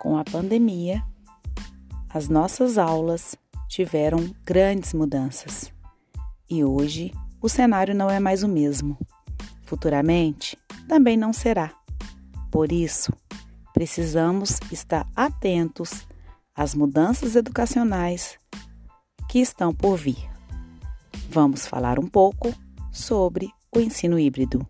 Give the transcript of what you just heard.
Com a pandemia, as nossas aulas tiveram grandes mudanças e hoje o cenário não é mais o mesmo. Futuramente, também não será. Por isso, precisamos estar atentos às mudanças educacionais que estão por vir. Vamos falar um pouco sobre o ensino híbrido.